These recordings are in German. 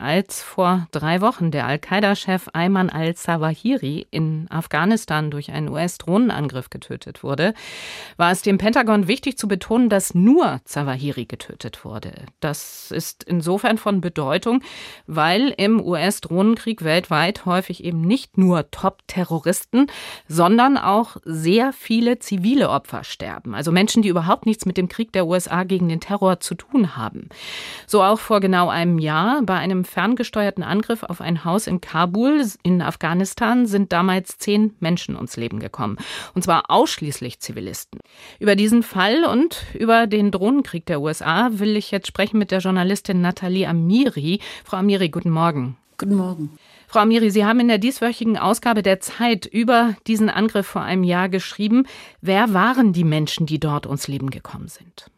als vor drei Wochen der Al-Qaida-Chef Ayman al-Zawahiri in Afghanistan durch einen US-Drohnenangriff getötet wurde, war es dem Pentagon wichtig zu betonen, dass nur Zawahiri getötet wurde. Das ist insofern von Bedeutung, weil im US-Drohnenkrieg weltweit häufig eben nicht nur Top-Terroristen, sondern auch sehr viele zivile Opfer sterben. Also Menschen, die überhaupt nichts mit dem Krieg der USA gegen den Terror zu tun haben. So auch vor genau einem Jahr bei einem ferngesteuerten Angriff auf ein Haus in Kabul in Afghanistan sind damals zehn Menschen ums Leben gekommen. Und zwar ausschließlich Zivilisten. Über diesen Fall und über den Drohnenkrieg der USA will ich jetzt sprechen mit der Journalistin Nathalie Amiri. Frau Amiri, guten Morgen. Guten Morgen. Frau Amiri, Sie haben in der dieswöchigen Ausgabe der Zeit über diesen Angriff vor einem Jahr geschrieben. Wer waren die Menschen, die dort ums Leben gekommen sind?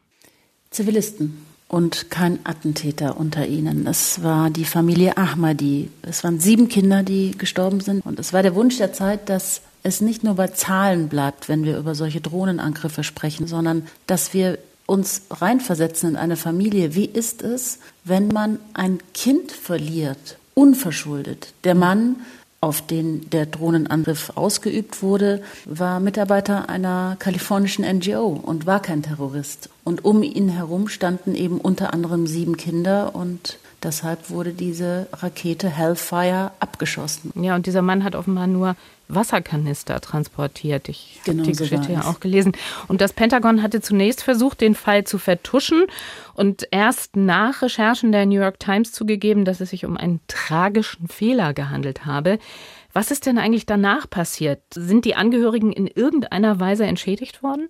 Zivilisten und kein Attentäter unter ihnen. Es war die Familie Ahmadi. Es waren sieben Kinder, die gestorben sind. Und es war der Wunsch der Zeit, dass es nicht nur bei Zahlen bleibt, wenn wir über solche Drohnenangriffe sprechen, sondern dass wir uns reinversetzen in eine Familie. Wie ist es, wenn man ein Kind verliert, unverschuldet? Der Mann auf den der Drohnenangriff ausgeübt wurde, war Mitarbeiter einer kalifornischen NGO und war kein Terrorist. Und um ihn herum standen eben unter anderem sieben Kinder und deshalb wurde diese Rakete Hellfire abgeschossen. Ja, und dieser Mann hat offenbar nur Wasserkanister transportiert. Ich genau habe die so Geschichte ja auch gelesen. Und das Pentagon hatte zunächst versucht, den Fall zu vertuschen und erst nach Recherchen der New York Times zugegeben, dass es sich um einen tragischen Fehler gehandelt habe. Was ist denn eigentlich danach passiert? Sind die Angehörigen in irgendeiner Weise entschädigt worden?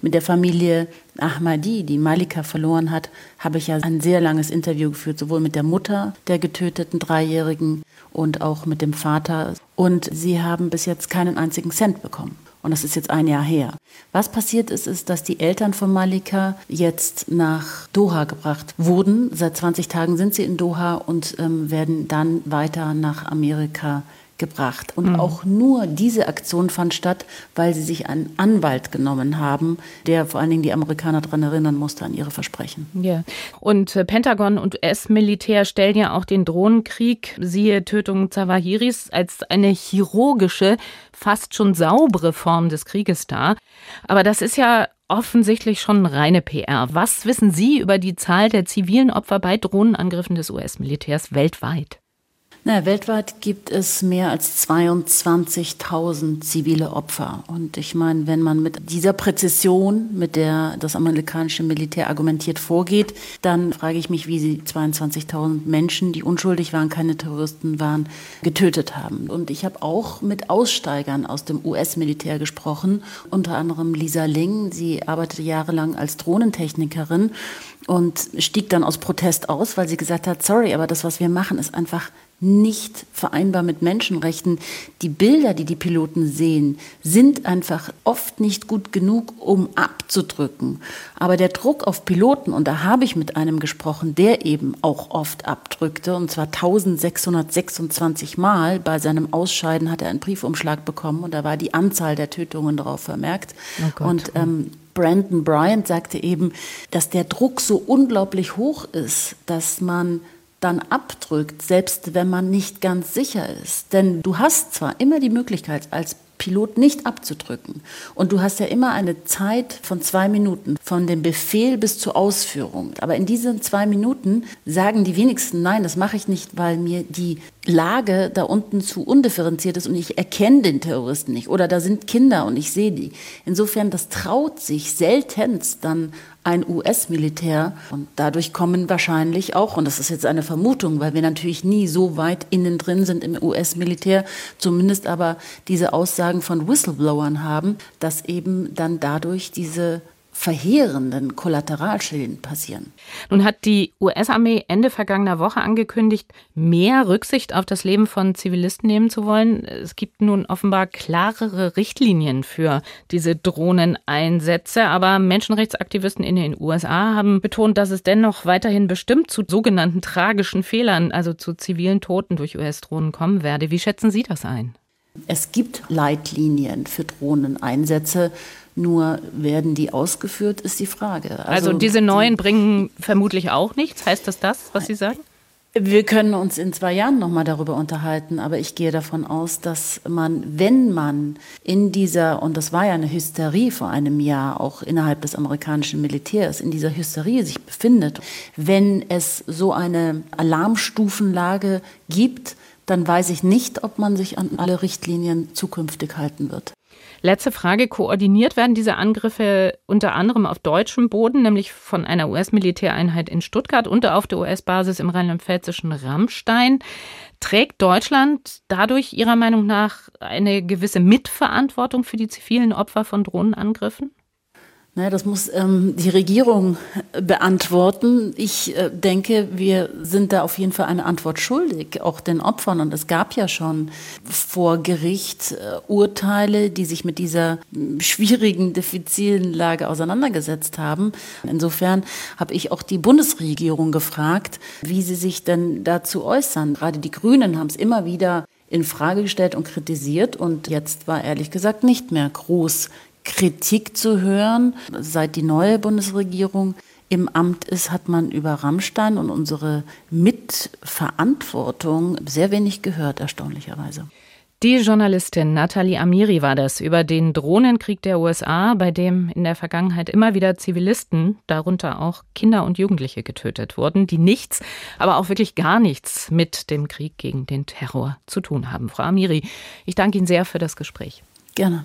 Mit der Familie Ahmadi, die Malika verloren hat, habe ich ja ein sehr langes Interview geführt, sowohl mit der Mutter der getöteten Dreijährigen und auch mit dem Vater. Und sie haben bis jetzt keinen einzigen Cent bekommen. Und das ist jetzt ein Jahr her. Was passiert ist, ist, dass die Eltern von Malika jetzt nach Doha gebracht wurden. Seit 20 Tagen sind sie in Doha und ähm, werden dann weiter nach Amerika gebracht. Und mhm. auch nur diese Aktion fand statt, weil sie sich einen Anwalt genommen haben, der vor allen Dingen die Amerikaner daran erinnern musste an ihre Versprechen. Ja. Und äh, Pentagon und US-Militär stellen ja auch den Drohnenkrieg, siehe Tötung Zawahiris, als eine chirurgische, fast schon saubere Form des Krieges dar. Aber das ist ja offensichtlich schon reine PR. Was wissen Sie über die Zahl der zivilen Opfer bei Drohnenangriffen des US-Militärs weltweit? Na, weltweit gibt es mehr als 22.000 zivile Opfer. Und ich meine, wenn man mit dieser Präzision, mit der das amerikanische Militär argumentiert vorgeht, dann frage ich mich, wie sie 22.000 Menschen, die unschuldig waren, keine Terroristen waren, getötet haben. Und ich habe auch mit Aussteigern aus dem US-Militär gesprochen, unter anderem Lisa Ling. Sie arbeitete jahrelang als Drohnentechnikerin und stieg dann aus Protest aus, weil sie gesagt hat, sorry, aber das, was wir machen, ist einfach nicht vereinbar mit Menschenrechten. Die Bilder, die die Piloten sehen, sind einfach oft nicht gut genug, um abzudrücken. Aber der Druck auf Piloten, und da habe ich mit einem gesprochen, der eben auch oft abdrückte, und zwar 1626 Mal. Bei seinem Ausscheiden hat er einen Briefumschlag bekommen und da war die Anzahl der Tötungen darauf vermerkt. Oh und ähm, Brandon Bryant sagte eben, dass der Druck so unglaublich hoch ist, dass man dann abdrückt, selbst wenn man nicht ganz sicher ist. Denn du hast zwar immer die Möglichkeit, als Pilot nicht abzudrücken. Und du hast ja immer eine Zeit von zwei Minuten, von dem Befehl bis zur Ausführung. Aber in diesen zwei Minuten sagen die wenigsten, nein, das mache ich nicht, weil mir die Lage da unten zu undifferenziert ist und ich erkenne den Terroristen nicht. Oder da sind Kinder und ich sehe die. Insofern, das traut sich seltenst dann ein US-Militär. Und dadurch kommen wahrscheinlich auch, und das ist jetzt eine Vermutung, weil wir natürlich nie so weit innen drin sind im US-Militär, zumindest aber diese Aussagen von Whistleblowern haben, dass eben dann dadurch diese verheerenden Kollateralschäden passieren. Nun hat die US-Armee Ende vergangener Woche angekündigt, mehr Rücksicht auf das Leben von Zivilisten nehmen zu wollen. Es gibt nun offenbar klarere Richtlinien für diese Drohneneinsätze, aber Menschenrechtsaktivisten in den USA haben betont, dass es dennoch weiterhin bestimmt zu sogenannten tragischen Fehlern, also zu zivilen Toten durch US-Drohnen kommen werde. Wie schätzen Sie das ein? Es gibt Leitlinien für Drohneneinsätze. Nur werden die ausgeführt, ist die Frage. Also, also diese neuen bringen vermutlich auch nichts. Heißt das das, was Sie sagen? Wir können uns in zwei Jahren nochmal darüber unterhalten, aber ich gehe davon aus, dass man, wenn man in dieser, und das war ja eine Hysterie vor einem Jahr, auch innerhalb des amerikanischen Militärs, in dieser Hysterie sich befindet, wenn es so eine Alarmstufenlage gibt, dann weiß ich nicht, ob man sich an alle Richtlinien zukünftig halten wird. Letzte Frage. Koordiniert werden diese Angriffe unter anderem auf deutschem Boden, nämlich von einer US-Militäreinheit in Stuttgart und auf der US-Basis im rheinland-pfälzischen Rammstein. Trägt Deutschland dadurch Ihrer Meinung nach eine gewisse Mitverantwortung für die zivilen Opfer von Drohnenangriffen? Naja, das muss ähm, die Regierung beantworten. Ich äh, denke, wir sind da auf jeden Fall eine Antwort schuldig, auch den Opfern. Und es gab ja schon vor Gericht äh, Urteile, die sich mit dieser äh, schwierigen, diffizilen Lage auseinandergesetzt haben. Insofern habe ich auch die Bundesregierung gefragt, wie sie sich denn dazu äußern. Gerade die Grünen haben es immer wieder in Frage gestellt und kritisiert und jetzt war ehrlich gesagt nicht mehr groß Kritik zu hören. Seit die neue Bundesregierung im Amt ist, hat man über Rammstein und unsere Mitverantwortung sehr wenig gehört, erstaunlicherweise. Die Journalistin Nathalie Amiri war das über den Drohnenkrieg der USA, bei dem in der Vergangenheit immer wieder Zivilisten, darunter auch Kinder und Jugendliche, getötet wurden, die nichts, aber auch wirklich gar nichts mit dem Krieg gegen den Terror zu tun haben. Frau Amiri, ich danke Ihnen sehr für das Gespräch. Gerne.